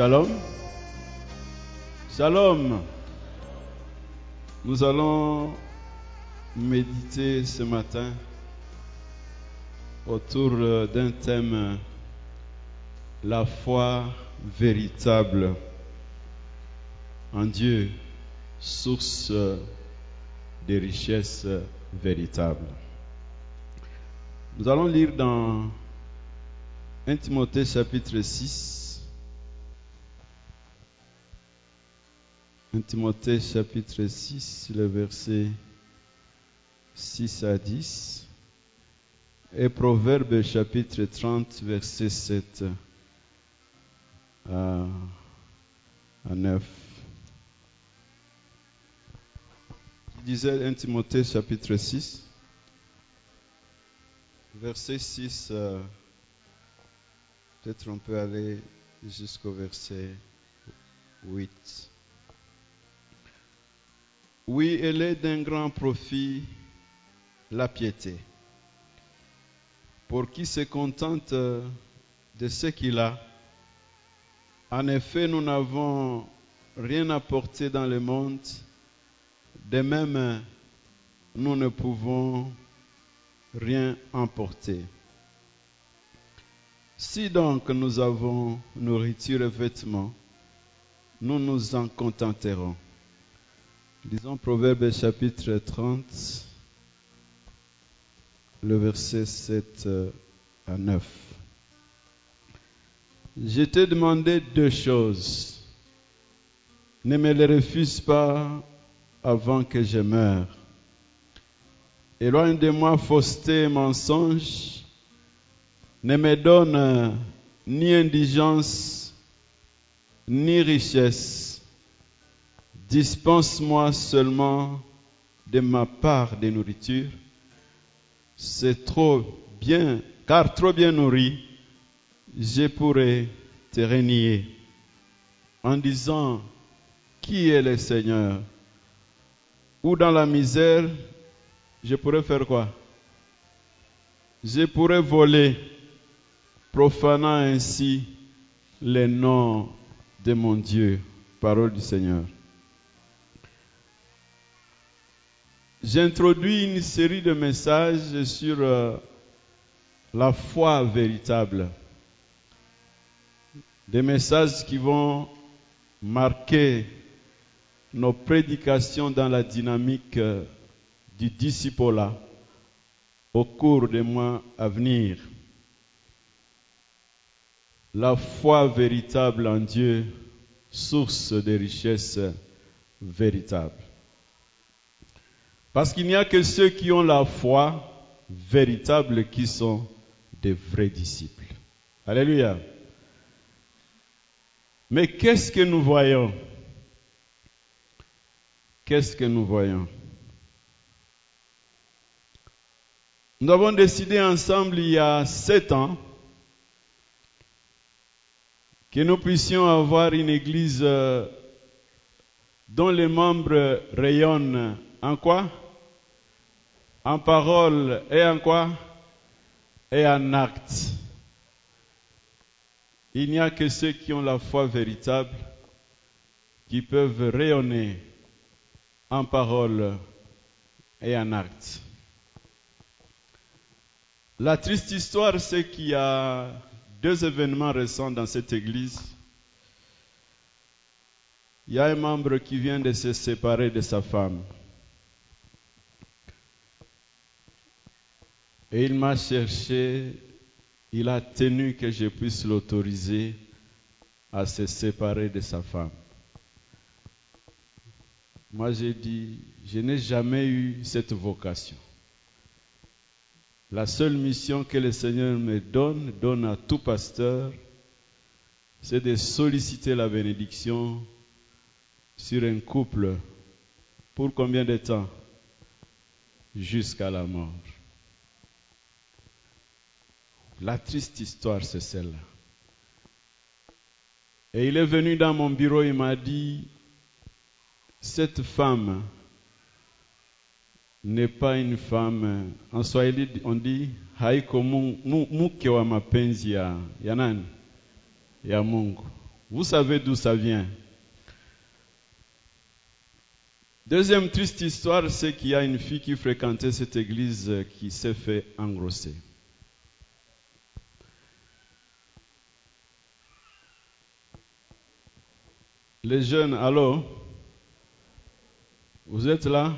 Shalom. Shalom. Nous allons méditer ce matin autour d'un thème, la foi véritable en Dieu, source des richesses véritables. Nous allons lire dans 1 Timothée chapitre 6. 1 Timothée chapitre 6, le verset 6 à 10. Et Proverbe chapitre 30, verset 7 à, à 9. Il disait 1 Timothée chapitre 6, verset 6. euh, Peut-être on peut aller jusqu'au verset 8. Oui, elle est d'un grand profit, la piété. Pour qui se contente de ce qu'il a. En effet, nous n'avons rien apporté dans le monde. De même, nous ne pouvons rien emporter. Si donc nous avons nourriture et vêtements, nous nous en contenterons. Lisons Proverbe chapitre 30, le verset 7 à 9. Je t'ai demandé deux choses. Ne me les refuse pas avant que je meure. Éloigne de moi fausseté et mensonge. Ne me donne ni indigence, ni richesse. Dispense-moi seulement de ma part de nourriture. C'est trop bien, car trop bien nourri, je pourrais te renier en disant, qui est le Seigneur? Ou dans la misère, je pourrais faire quoi? Je pourrais voler, profanant ainsi le nom de mon Dieu. Parole du Seigneur. J'introduis une série de messages sur euh, la foi véritable. Des messages qui vont marquer nos prédications dans la dynamique euh, du discipolat au cours des mois à venir. La foi véritable en Dieu, source de richesses véritables. Parce qu'il n'y a que ceux qui ont la foi véritable qui sont des vrais disciples. Alléluia. Mais qu'est-ce que nous voyons? Qu'est-ce que nous voyons? Nous avons décidé ensemble il y a sept ans que nous puissions avoir une église euh, dont les membres rayonnent en quoi? En parole et en quoi? Et en acte. Il n'y a que ceux qui ont la foi véritable qui peuvent rayonner en parole et en acte. La triste histoire, c'est qu'il y a deux événements récents dans cette église. Il y a un membre qui vient de se séparer de sa femme. Et il m'a cherché, il a tenu que je puisse l'autoriser à se séparer de sa femme. Moi, j'ai dit, je n'ai jamais eu cette vocation. La seule mission que le Seigneur me donne, donne à tout pasteur, c'est de solliciter la bénédiction sur un couple. Pour combien de temps? Jusqu'à la mort. La triste histoire, c'est celle-là. Et il est venu dans mon bureau, il m'a dit, cette femme n'est pas une femme. En Swahili, on dit haiko wa mapenzi ya. Vous savez d'où ça vient. Deuxième triste histoire, c'est qu'il y a une fille qui fréquentait cette église qui s'est fait engrosser. Les jeunes, allô? Vous êtes là?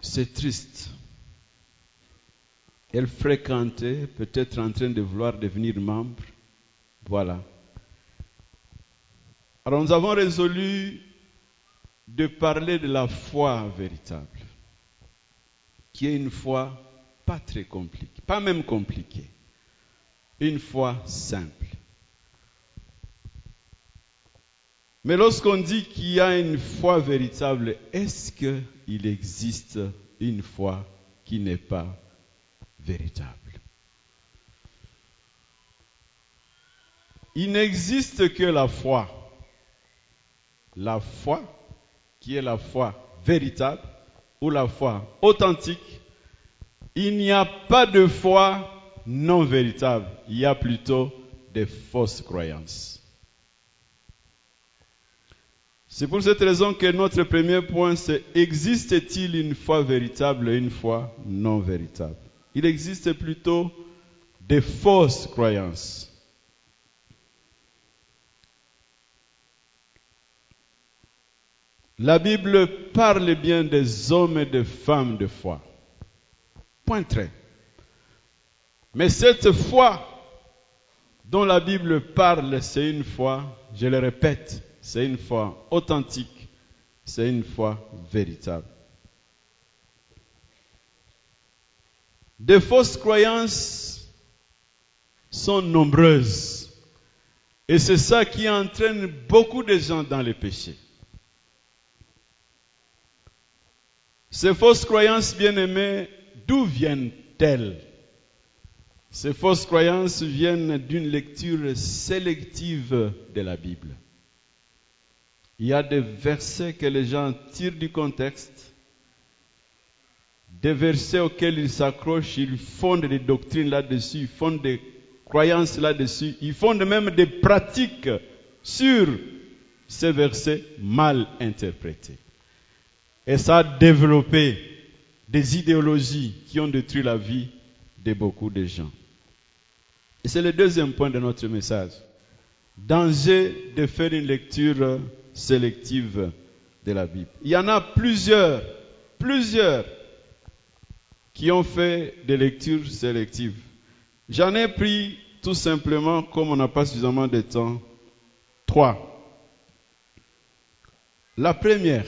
C'est triste. Elle fréquentait, peut-être en train de vouloir devenir membre. Voilà. Alors nous avons résolu de parler de la foi véritable, qui est une foi pas très compliquée, pas même compliquée, une foi simple. Mais lorsqu'on dit qu'il y a une foi véritable, est-ce qu'il existe une foi qui n'est pas véritable? Il n'existe que la foi. La foi, qui est la foi véritable ou la foi authentique. Il n'y a pas de foi non véritable. Il y a plutôt des fausses croyances. C'est pour cette raison que notre premier point, c'est existe-t-il une foi véritable et une foi non véritable? Il existe plutôt des fausses croyances. La Bible parle bien des hommes et des femmes de foi. Point très. Mais cette foi dont la Bible parle, c'est une foi, je le répète, c'est une foi authentique, c'est une foi véritable. Des fausses croyances sont nombreuses. Et c'est ça qui entraîne beaucoup de gens dans les péchés. Ces fausses croyances, bien-aimées, d'où viennent-elles? Ces fausses croyances viennent d'une lecture sélective de la Bible. Il y a des versets que les gens tirent du contexte, des versets auxquels ils s'accrochent, ils fondent des doctrines là-dessus, ils fondent des croyances là-dessus, ils fondent même des pratiques sur ces versets mal interprétés. Et ça a développé des idéologies qui ont détruit la vie de beaucoup de gens. Et c'est le deuxième point de notre message. Danger de faire une lecture sélective de la Bible. Il y en a plusieurs, plusieurs qui ont fait des lectures sélectives. J'en ai pris tout simplement, comme on n'a pas suffisamment de temps, trois. La première,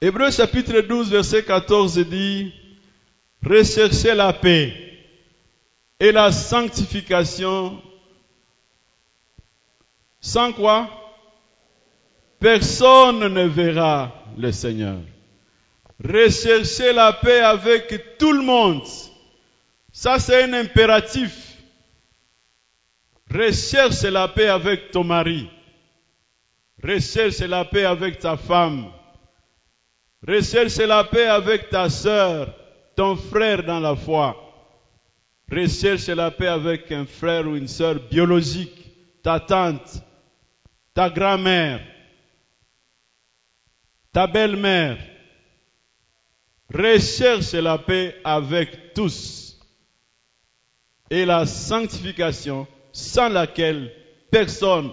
Hébreu chapitre 12, verset 14 dit, recherchez la paix et la sanctification. Sans quoi Personne ne verra le Seigneur. Recherchez la paix avec tout le monde. Ça, c'est un impératif. Recherche la paix avec ton mari. Recherche la paix avec ta femme. Recherche la paix avec ta sœur, ton frère dans la foi. Recherche la paix avec un frère ou une sœur biologique, ta tante, ta grand-mère, ta belle-mère. Recherche la paix avec tous et la sanctification sans laquelle personne,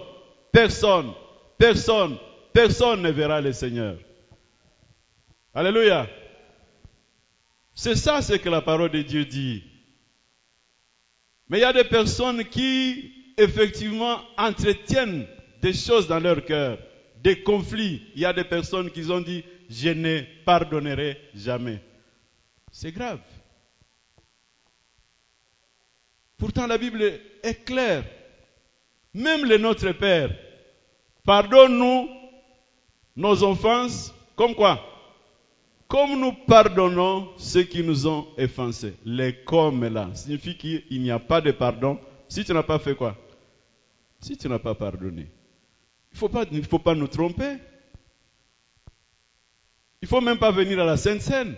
personne, personne, personne ne verra le Seigneur. Alléluia. C'est ça ce que la parole de Dieu dit. Mais il y a des personnes qui, effectivement, entretiennent des choses dans leur cœur, des conflits. Il y a des personnes qui ont dit, je ne pardonnerai jamais. C'est grave. Pourtant, la Bible est claire. Même le Notre Père, pardonne-nous nos offenses, comme quoi? Comme nous pardonnons ceux qui nous ont offensés. Les comme là signifie qu'il n'y a pas de pardon si tu n'as pas fait quoi? Si tu n'as pas pardonné. Il ne faut pas nous tromper. Il ne faut même pas venir à la Sainte Seine.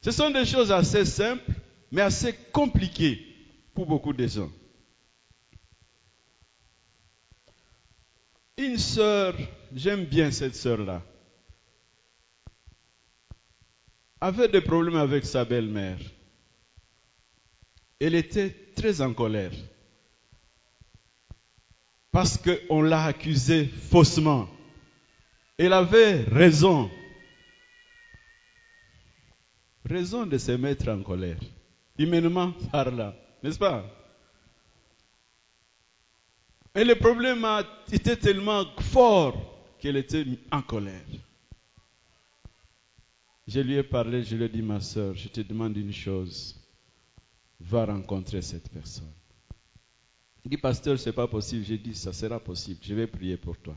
Ce sont des choses assez simples, mais assez compliquées pour beaucoup de gens. Une sœur, j'aime bien cette sœur-là, avait des problèmes avec sa belle-mère. Elle était très en colère parce qu'on l'a accusée faussement. Elle avait raison. Raison de se mettre en colère. Humainement parlant, n'est-ce pas? Et le problème été tellement fort qu'elle était en colère. Je lui ai parlé, je lui ai dit, ma soeur, je te demande une chose. Va rencontrer cette personne. Il dit, pasteur, ce n'est pas possible. J'ai dit, ça sera possible. Je vais prier pour toi.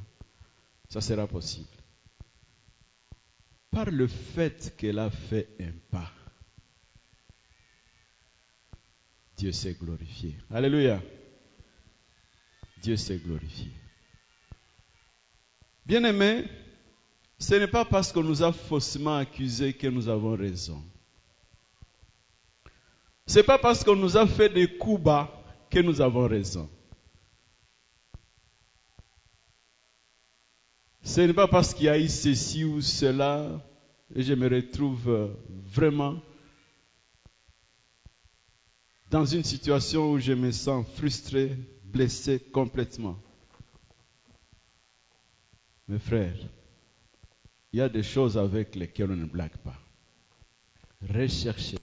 Ça sera possible. Par le fait qu'elle a fait un pas, Dieu s'est glorifié. Alléluia. Dieu s'est glorifié. Bien-aimé, ce n'est pas parce qu'on nous a faussement accusés que nous avons raison. Ce n'est pas parce qu'on nous a fait des coups bas que nous avons raison. Ce n'est pas parce qu'il y a eu ceci ou cela et je me retrouve vraiment dans une situation où je me sens frustré, blessé complètement. Mes frères, il y a des choses avec lesquelles on ne blague pas. Recherchez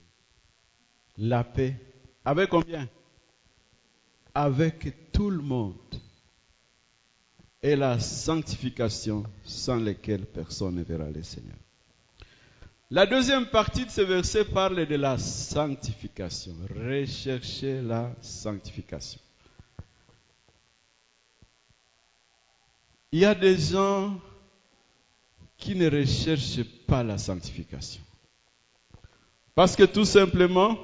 la paix. Avec combien? Avec tout le monde. Et la sanctification sans lesquelles personne ne verra le Seigneur. La deuxième partie de ce verset parle de la sanctification. Recherchez la sanctification. Il y a des gens qui ne recherchent pas la sanctification. Parce que tout simplement,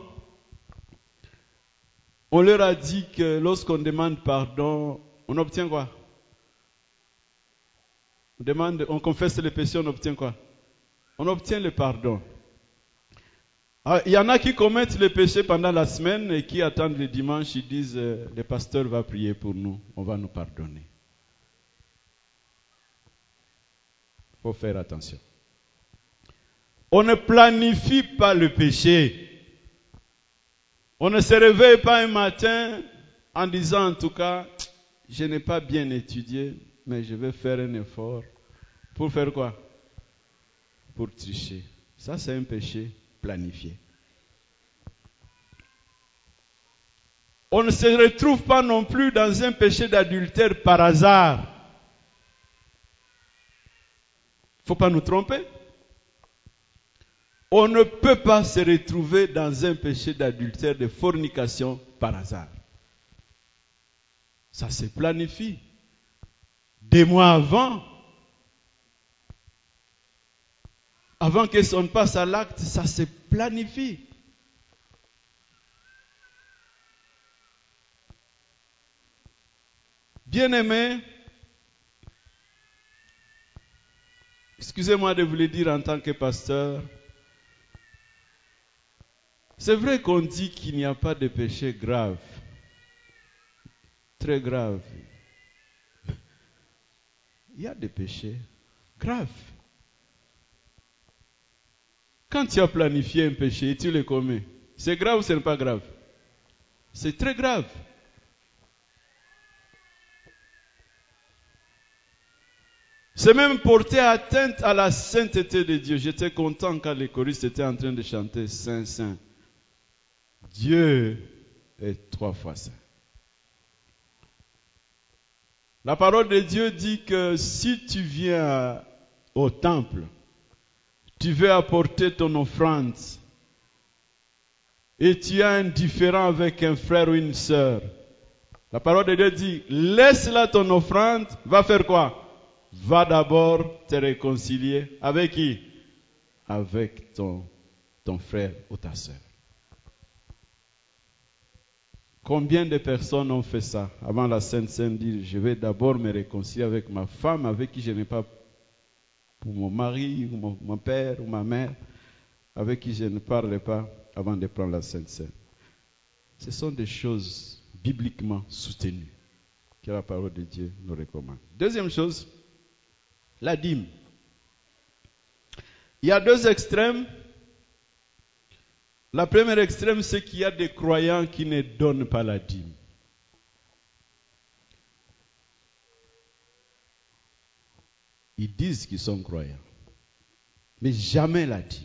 on leur a dit que lorsqu'on demande pardon, on obtient quoi? On demande, on confesse les péchés, on obtient quoi? On obtient le pardon. Ah, il y en a qui commettent les péchés pendant la semaine et qui attendent le dimanche, ils disent, euh, le pasteur va prier pour nous, on va nous pardonner. Il faut faire attention. On ne planifie pas le péché. On ne se réveille pas un matin en disant en tout cas, je n'ai pas bien étudié, mais je vais faire un effort. Pour faire quoi? Pour tricher. Ça, c'est un péché planifié. On ne se retrouve pas non plus dans un péché d'adultère par hasard. Il ne faut pas nous tromper. On ne peut pas se retrouver dans un péché d'adultère, de fornication par hasard. Ça se planifie. Des mois avant, avant que ne passe à l'acte, ça se planifie. Bien-aimé, excusez-moi de vous le dire en tant que pasteur, c'est vrai qu'on dit qu'il n'y a pas de péché grave, très grave. Il y a des péchés graves. Quand tu as planifié un péché et tu le commets, c'est grave ou ce n'est pas grave? C'est très grave. C'est même porter atteinte à la sainteté de Dieu. J'étais content quand les choristes étaient en train de chanter Saint, Saint. Dieu est trois fois saint. La parole de Dieu dit que si tu viens au temple, tu veux apporter ton offrande et tu as un différent avec un frère ou une sœur, la parole de Dieu dit, laisse là ton offrande, va faire quoi? Va d'abord te réconcilier avec qui? Avec ton, ton frère ou ta sœur. Combien de personnes ont fait ça avant la Sainte Sainte dire je vais d'abord me réconcilier avec ma femme avec qui je n'ai pas pour mon mari ou mon, père ou ma mère. avec qui je ne parle pas avant de prendre la Sainte Seine. Ce sont des choses bibliquement soutenues que la parole de Dieu nous recommande. Deuxième chose, la dîme. Il y a deux extrêmes. La première extrême, c'est qu'il y a des croyants qui ne donnent pas la dîme. Ils disent qu'ils sont croyants, mais jamais la dîme.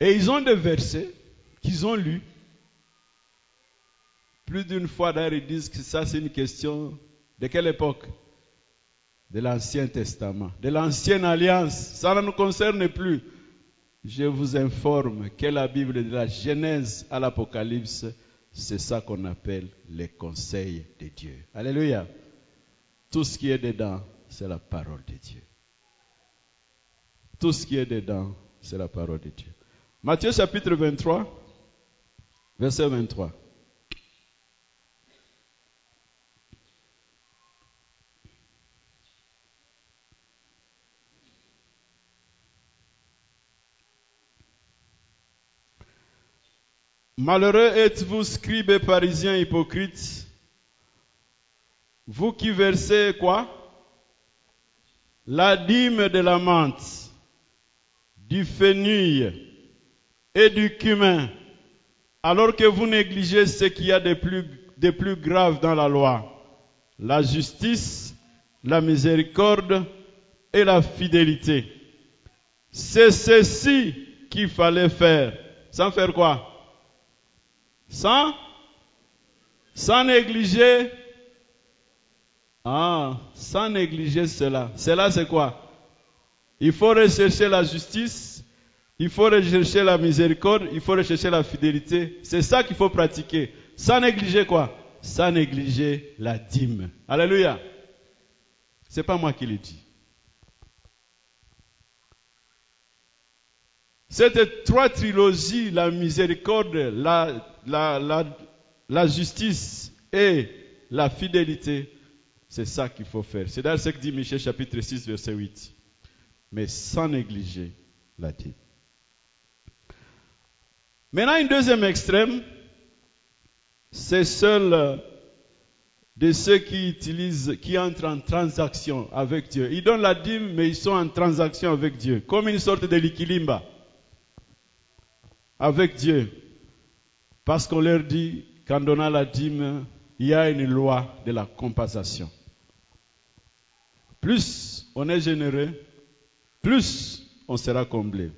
Et ils ont des versets qu'ils ont lus. Plus d'une fois d'ailleurs, ils disent que ça c'est une question de quelle époque? De l'Ancien Testament, de l'Ancienne Alliance. Ça ne nous concerne plus. Je vous informe que la Bible de la Genèse à l'Apocalypse, c'est ça qu'on appelle les conseils de Dieu. Alléluia. Tout ce qui est dedans, c'est la parole de Dieu. Tout ce qui est dedans, c'est la parole de Dieu. Matthieu chapitre 23, verset 23. Malheureux êtes-vous, scribes et parisiens hypocrites, vous qui versez quoi? La dîme de la menthe, du fenouil et du cumin, alors que vous négligez ce qu'il y a de plus, de plus grave dans la loi, la justice, la miséricorde et la fidélité. C'est ceci qu'il fallait faire. Sans faire quoi? Sans, négliger, ah, sans négliger cela. Cela c'est quoi? Il faut rechercher la justice, il faut rechercher la miséricorde, il faut rechercher la fidélité. C'est ça qu'il faut pratiquer. Sans négliger quoi? Sans négliger la dîme. Alléluia. C'est pas moi qui le dis. Cette trois trilogies, la miséricorde, la justice et la fidélité, c'est ça qu'il faut faire. C'est dans ce que dit Michel chapitre 6, verset 8. Mais sans négliger la dîme. Maintenant, une deuxième extrême, c'est seul de ceux qui utilisent, qui entrent en transaction avec Dieu. Ils donnent la dîme, mais ils sont en transaction avec Dieu, comme une sorte de liquilimba avec Dieu. Parce qu'on leur dit qu'en donnant la dîme, il y a une loi de la compensation. Plus on est généreux, plus on sera comblé.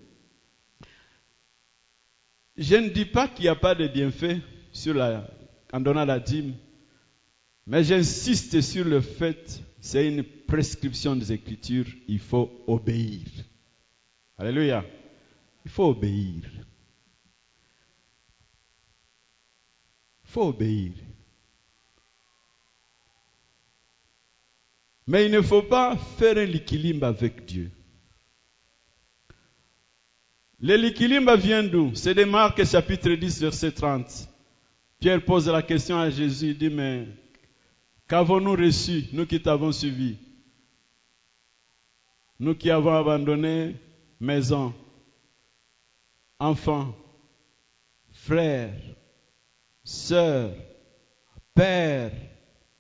Je ne dis pas qu'il n'y a pas de bienfait sur la, en donnant la dîme, mais j'insiste sur le fait, c'est une prescription des Écritures, il faut obéir. Alléluia. Il faut obéir. Faut obéir. Mais il ne faut pas faire un liquilimbe avec Dieu. Le liquilimbe vient d'où? C'est de Marc chapitre 10 verset 30. Pierre pose la question à Jésus, il dit, mais qu'avons-nous reçu, nous qui t'avons suivi? Nous qui avons abandonné maison, enfants, frères, sœurs, père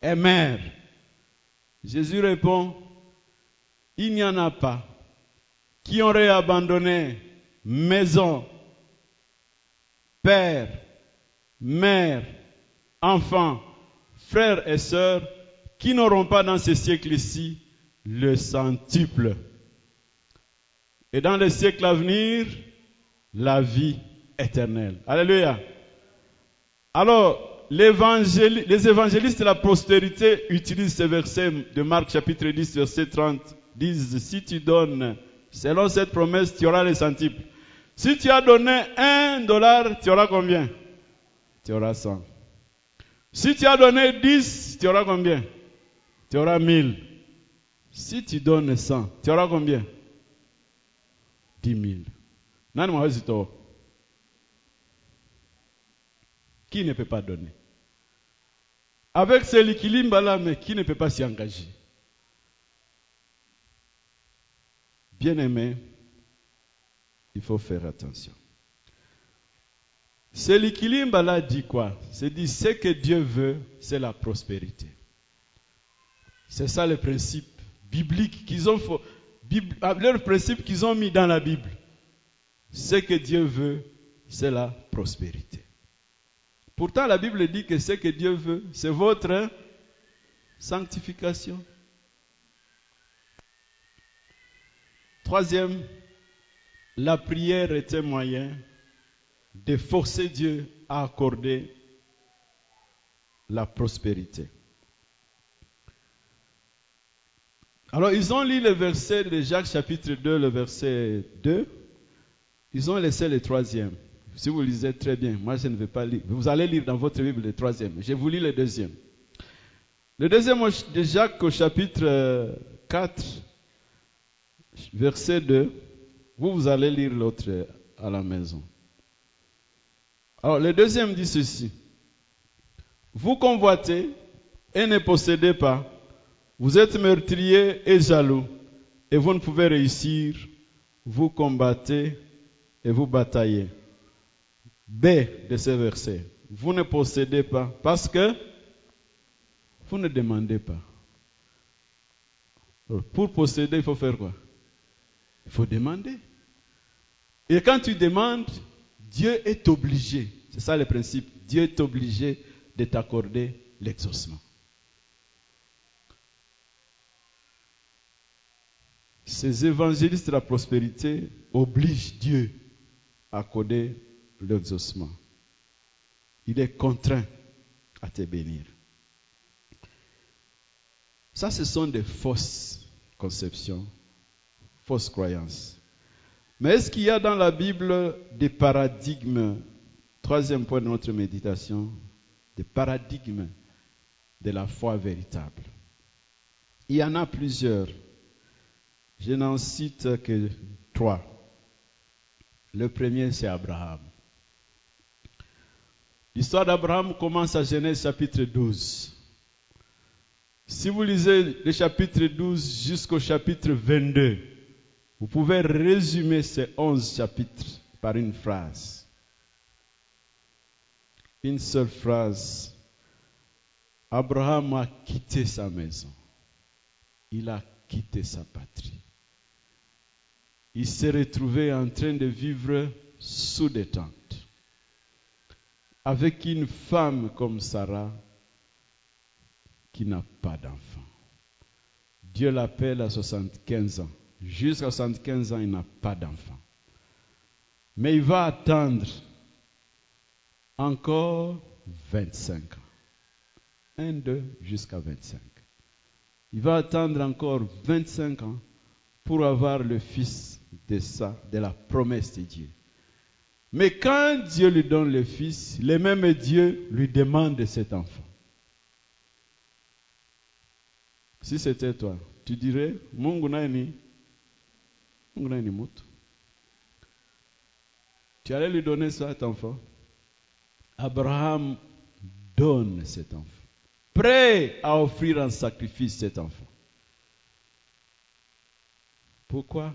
et mère. Jésus répond, il n'y en a pas qui auraient abandonné maison, père, mère, enfants, frères et sœurs, qui n'auront pas dans ce siècle-ci le centuple. Et dans le siècle à venir, la vie éternelle. Alléluia. Alors, les évangélistes de la postérité utilisent ce verset de Marc chapitre 10, verset 30. Disent, si tu donnes, selon cette promesse, tu auras les centiples. Si tu as donné un dollar, tu auras combien? Tu auras 100. Si tu as donné 10, tu auras combien? Tu auras 1000. Si tu donnes 100, tu auras combien? 10 000. Qui ne peut pas donner Avec ce liquilimba là, mais qui ne peut pas s'y engager Bien-aimé, il faut faire attention. Ce l'équilibre là dit quoi? C'est dit ce que Dieu veut, c'est la prospérité. C'est ça le principe biblique qu'ils ont, ah, leur principe qu'ils ont mis dans la Bible. Ce que Dieu veut, c'est la prospérité. Pourtant, la Bible dit que ce que Dieu veut, c'est votre sanctification. Troisième, la prière est un moyen de forcer Dieu à accorder la prospérité. Alors, ils ont lu le verset de Jacques chapitre 2, le verset 2. Ils ont laissé le troisième. Si vous lisez très bien, moi je ne vais pas lire. Vous allez lire dans votre Bible le troisième. Je vous lis le deuxième. Le deuxième de Jacques au chapitre 4, verset 2. Vous, vous allez lire l'autre à la maison. Alors, le deuxième dit ceci. Vous convoitez et ne possédez pas. Vous êtes meurtrier et jaloux et vous ne pouvez réussir. Vous combattez et vous bataillez. B de ce verset. Vous ne possédez pas parce que vous ne demandez pas. pour posséder, il faut faire quoi? Il faut demander. Et quand tu demandes, Dieu est obligé. C'est ça le principe. Dieu est obligé de t'accorder l'exaucement. Ces évangélistes de la prospérité obligent Dieu à accorder l'exaucement. Il est contraint à te bénir. Ça, ce sont des fausses conceptions, fausses croyances. Mais est-ce qu'il y a dans la Bible des paradigmes, troisième point de notre méditation, des paradigmes de la foi véritable? Il y en a plusieurs. Je n'en cite que trois. Le premier, c'est Abraham. L'histoire d'Abraham commence à Genèse chapitre 12. Si vous lisez le chapitre 12 jusqu'au chapitre 22, vous pouvez résumer ces 11 chapitres par une phrase. Une seule phrase. Abraham a quitté sa maison. Il a quitté sa patrie. Il s'est retrouvé en train de vivre sous des tentes avec une femme comme Sarah qui n'a pas d'enfant. Dieu l'appelle à 75 ans. Jusqu'à 75 ans, il n'a pas d'enfant. Mais il va attendre encore 25 ans. 1, 2, jusqu'à 25. Il va attendre encore 25 ans pour avoir le fils de ça, de la promesse de Dieu. Mais quand Dieu lui donne le fils, le même Dieu lui demande cet enfant. Si c'était toi, tu dirais, mutu? Tu allais lui donner cet enfant? Abraham donne cet enfant. Prêt à offrir en sacrifice cet enfant. Pourquoi?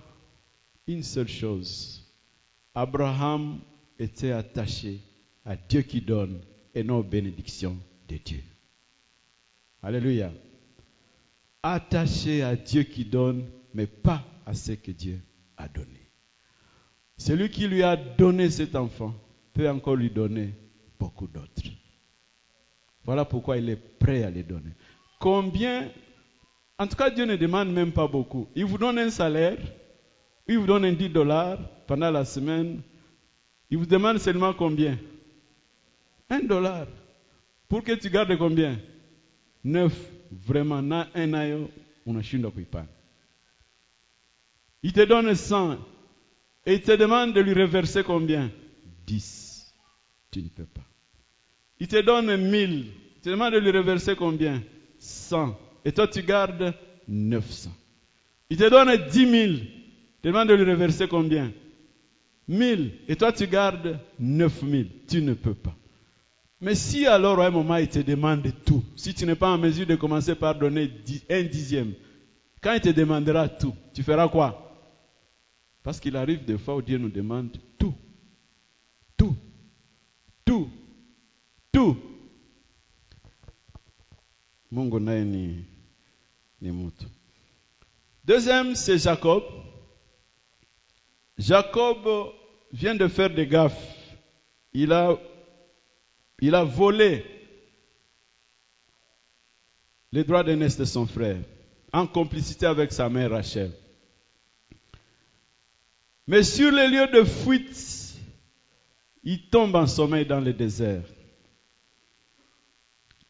Une seule chose. Abraham était attaché à Dieu qui donne et non aux bénédictions de Dieu. Alléluia. Attaché à Dieu qui donne, mais pas à ce que Dieu a donné. Celui qui lui a donné cet enfant peut encore lui donner beaucoup d'autres. Voilà pourquoi il est prêt à les donner. Combien, en tout cas Dieu ne demande même pas beaucoup. Il vous donne un salaire, il vous donne un 10 dollars pendant la semaine, il vous demande seulement combien? Un dollar. Pour que tu gardes combien? Neuf. Vraiment, na un ayo, unashindwa kuipata. Il te donne 100 et il te demande de lui reverser combien? 10. Tu ne peux pas. Il te donne 1000. Il te demande de lui reverser combien? 100. Et toi, tu gardes 900. Il te donne 10 000. Il te demande de lui reverser combien? 1000 et toi tu gardes 9000, tu ne peux pas. Mais si alors à un moment il te demande tout, si tu n'es pas en mesure de commencer par donner un dixième, quand il te demandera tout, tu feras quoi? Parce qu'il arrive des fois où Dieu nous demande tout. Tout. Tout. Tout. Deuxième, c'est Jacob. Jacob vient de faire des gaffes. Il a, il a volé les droits d'aînesse de son frère en complicité avec sa mère Rachel. Mais sur les lieux de fuite, il tombe en sommeil dans le désert.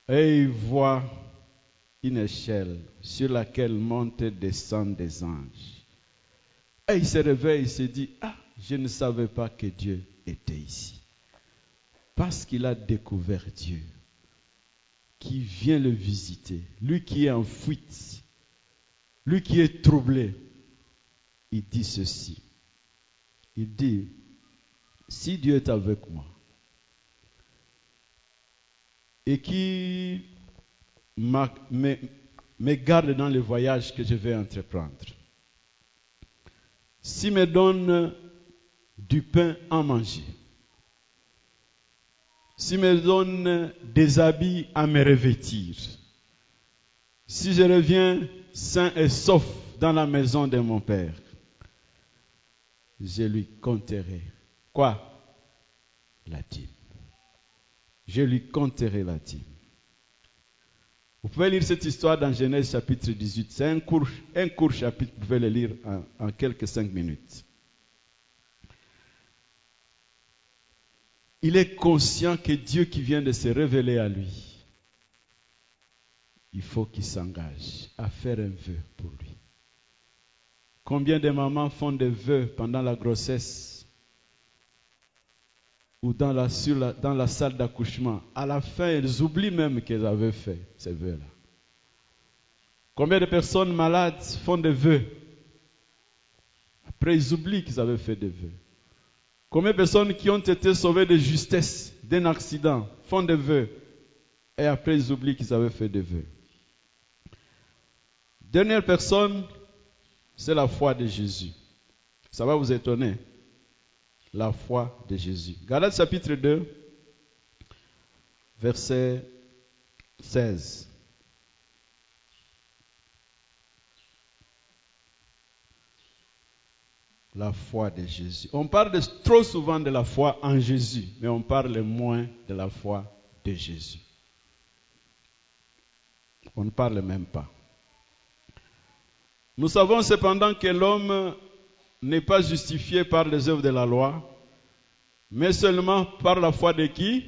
Et il voit une échelle sur laquelle montent et descendent des anges. Et il se réveille, il se dit, ah, je ne savais pas que Dieu était ici. Parce qu'il a découvert Dieu, qui vient le visiter, lui qui est en fuite, lui qui est troublé, il dit ceci. Il dit, si Dieu est avec moi et qui me garde dans le voyage que je vais entreprendre, s'il me donne du pain à manger, s'il me donne des habits à me revêtir, si je reviens sain et sauf dans la maison de mon Père, je lui compterai quoi? La dîme. Je lui compterai la dîme. Vous pouvez lire cette histoire dans Genèse chapitre 18. C'est un court, un court chapitre, vous pouvez le lire en, en quelques cinq minutes. Il est conscient que Dieu qui vient de se révéler à lui, il faut qu'il s'engage à faire un vœu pour lui. Combien de mamans font des vœux pendant la grossesse ou dans la, salle d'accouchement À la fin, elles oublient même qu'elles avaient fait ces vœux-là. Combien de personnes malades font des vœux? Après, ils oublient qu'ils avaient fait des vœux. Combien de personnes qui ont été sauvées de justesse d'un accident font des vœux et après ils oublient qu'ils avaient fait des vœux. Dernière personne, c'est la foi de Jésus. Ça va vous étonner. La foi de Jésus. Galates chapitre 2, verset 16. La foi de Jésus. On parle trop souvent de la foi en Jésus, mais on parle moins de la foi de Jésus. On ne parle même pas. Nous savons cependant que l'homme n'est pas justifié par les œuvres de la loi, mais seulement par la foi de qui?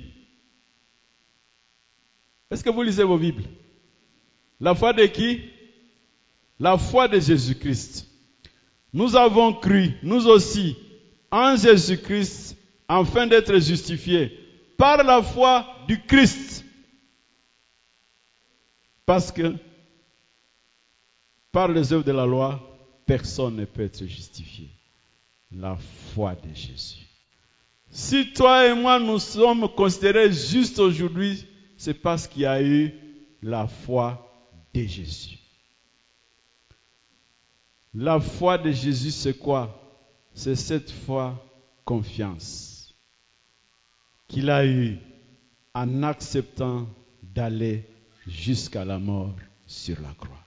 Est-ce que vous lisez vos Bibles? La foi de qui? La foi de Jésus-Christ. Nous avons cru, nous aussi, en Jésus-Christ, afin d'être justifiés par la foi du Christ. Parce que par les œuvres de la loi, personne ne peut être justifié. La foi de Jésus. Si toi et moi nous sommes considérés justes aujourd'hui, c'est parce qu'il y a eu la foi de Jésus. La foi de Jésus, c'est quoi? C'est cette foi confiance qu'il a eue en acceptant d'aller jusqu'à la mort sur la croix.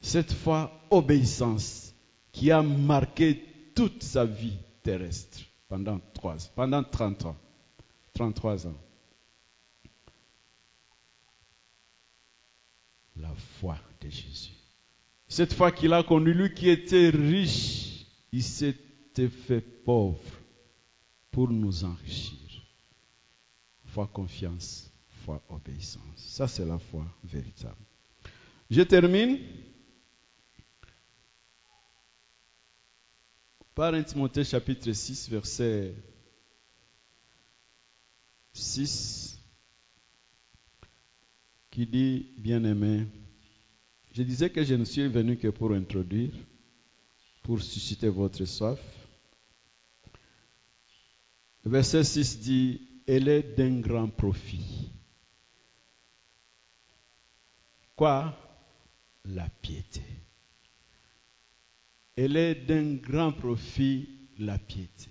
Cette foi obéissance qui a marqué toute sa vie terrestre pendant, trois, pendant 30 ans, 33 ans. La foi de Jésus. Cette fois qu'il a connu, lui qui était riche, il s'était fait pauvre pour nous enrichir. Foi confiance, foi obéissance. Ça, c'est la foi véritable. Je termine par 1 Timothée chapitre 6, verset 6, qui dit, bien-aimé, je disais que je ne suis venu que pour introduire, pour susciter votre soif. Verset 6 dit, elle est d'un grand profit. Quoi? La piété. Elle est d'un grand profit, la piété.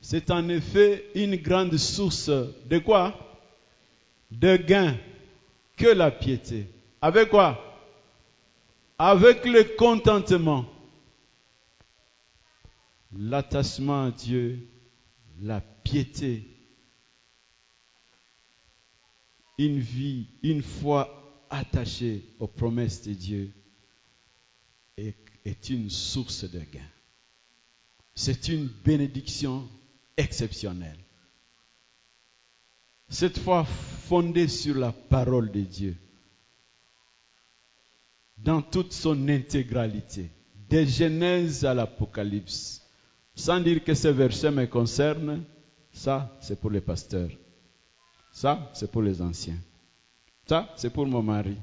C'est en effet une grande source de quoi? De gain que la piété. Avec quoi? Avec le contentement, l'attachement à Dieu, la piété, une vie, une foi attachée aux promesses de Dieu est, est une source de gain. C'est une bénédiction exceptionnelle. Cette foi fondée sur la parole de Dieu, dans toute son intégralité, de Genèse à l'Apocalypse, sans dire que ces versets me concernent, ça c'est pour les pasteurs, ça c'est pour les anciens, ça c'est pour mon mari,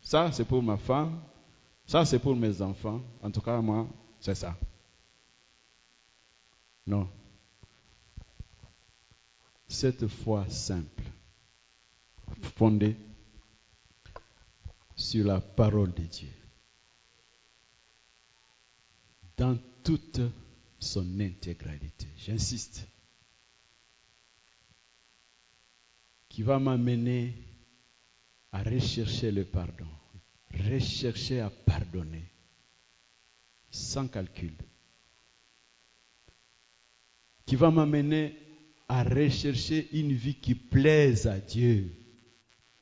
ça c'est pour ma femme, ça c'est pour mes enfants, en tout cas moi c'est ça. Non. Cette foi simple, fondée sur la parole de Dieu, dans toute son intégralité, j'insiste, qui va m'amener à rechercher le pardon, rechercher à pardonner, sans calcul, qui va m'amener à rechercher une vie qui plaise à Dieu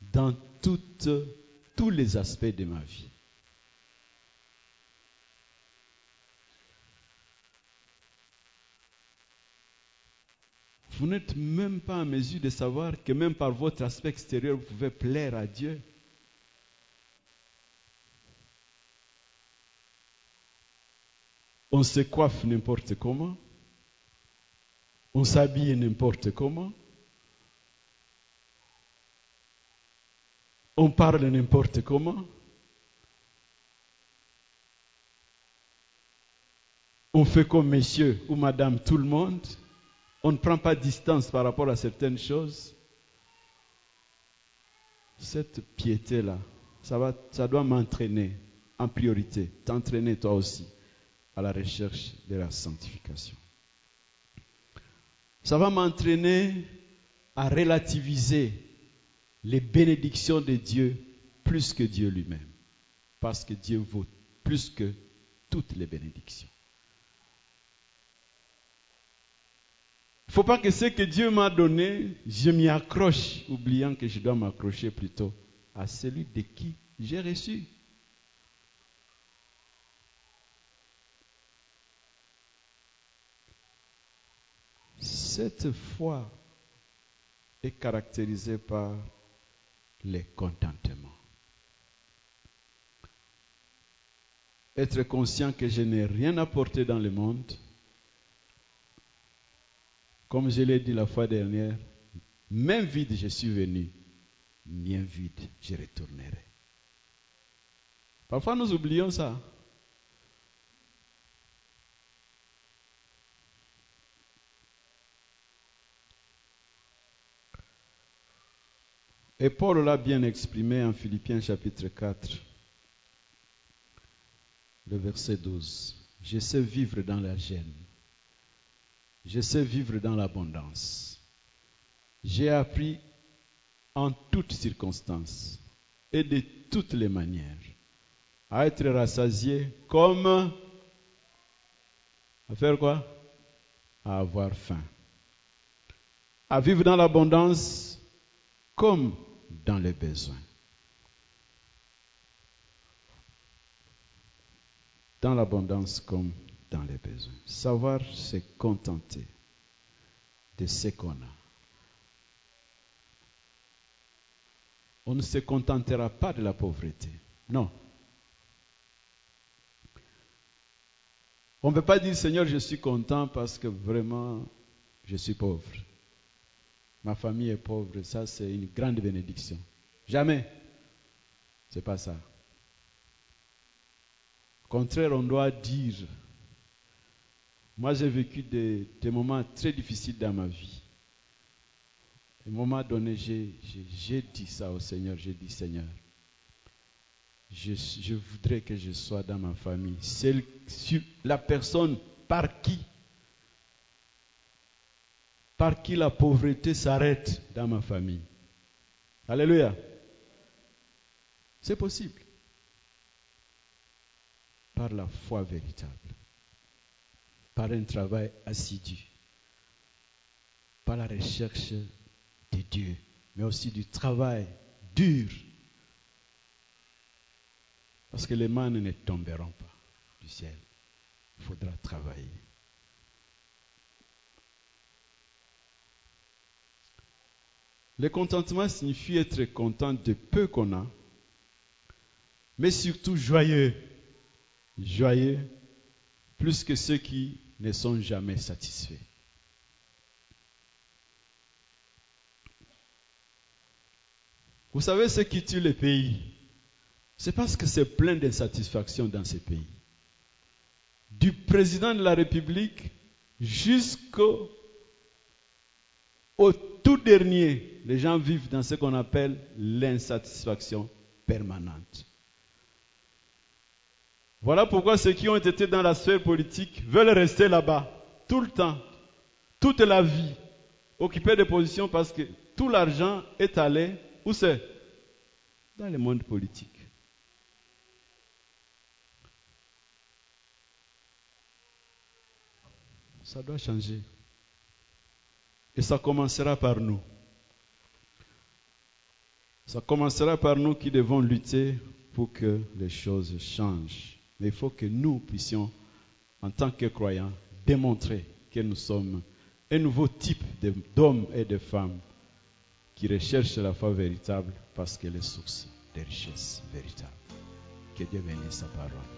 dans tous les aspects de ma vie. Vous n'êtes même pas en mesure de savoir que même par votre aspect extérieur, vous pouvez plaire à Dieu. On se coiffe n'importe comment. On s'habille n'importe comment. On parle n'importe comment. On fait comme monsieur ou madame tout le monde. On ne prend pas distance par rapport à certaines choses. Cette piété-là, ça, ça doit m'entraîner en priorité, t'entraîner toi aussi à la recherche de la sanctification. Ça va m'entraîner à relativiser les bénédictions de Dieu plus que Dieu lui-même. Parce que Dieu vaut plus que toutes les bénédictions. Il ne faut pas que ce que Dieu m'a donné, je m'y accroche, oubliant que je dois m'accrocher plutôt à celui de qui j'ai reçu. Cette foi est caractérisée par le contentement. Être conscient que je n'ai rien apporté dans le monde, comme je l'ai dit la fois dernière, même vide je suis venu, bien vide je retournerai. Parfois nous oublions ça. Et Paul l'a bien exprimé en Philippiens chapitre 4, le verset 12. Je sais vivre dans la gêne. Je sais vivre dans l'abondance. J'ai appris en toutes circonstances et de toutes les manières à être rassasié comme à faire quoi? À avoir faim. À vivre dans l'abondance comme dans les besoins. Dans l'abondance comme dans les besoins. Savoir se contenter de ce qu'on a. On ne se contentera pas de la pauvreté. Non. On ne peut pas dire Seigneur, je suis content parce que vraiment je suis pauvre. Ma famille est pauvre, ça c'est une grande bénédiction. Jamais. C'est pas ça. Au contraire, on doit dire moi, j'ai vécu des, moments très difficiles dans ma vie. Un moment donné, j'ai dit ça au Seigneur. J'ai dit, Seigneur, je, je voudrais que je sois dans ma famille. Sur- la personne par qui, par qui la pauvreté s'arrête dans ma famille. Alléluia. C'est possible. Par la foi véritable. Par un travail assidu. Par la recherche de Dieu. Mais aussi du travail dur. Parce que les mannes ne tomberont pas du ciel. Il faudra travailler. Le contentement signifie être content de peu qu'on a, mais surtout joyeux. Joyeux plus que ceux qui ne sont jamais satisfaits. Vous savez ce qui tue les pays? C'est parce que c'est plein d'insatisfaction dans ces pays. Du président de la République jusqu'au au tout dernier, les gens vivent dans ce qu'on appelle l'insatisfaction permanente. Voilà pourquoi ceux qui ont été dans la sphère politique veulent rester là-bas tout le temps, toute la vie, occuper des positions parce que tout l'argent est allé, où c'est? Dans le monde politique. Ça doit changer. Et ça commencera par nous. Ça commencera par nous qui devons lutter pour que les choses changent. Mais il faut que nous puissions, en tant que croyants, démontrer que nous sommes un nouveau type d'hommes et de femmes qui recherchent la foi véritable parce qu'elle est source de richesse véritable. Que Dieu bénisse sa parole.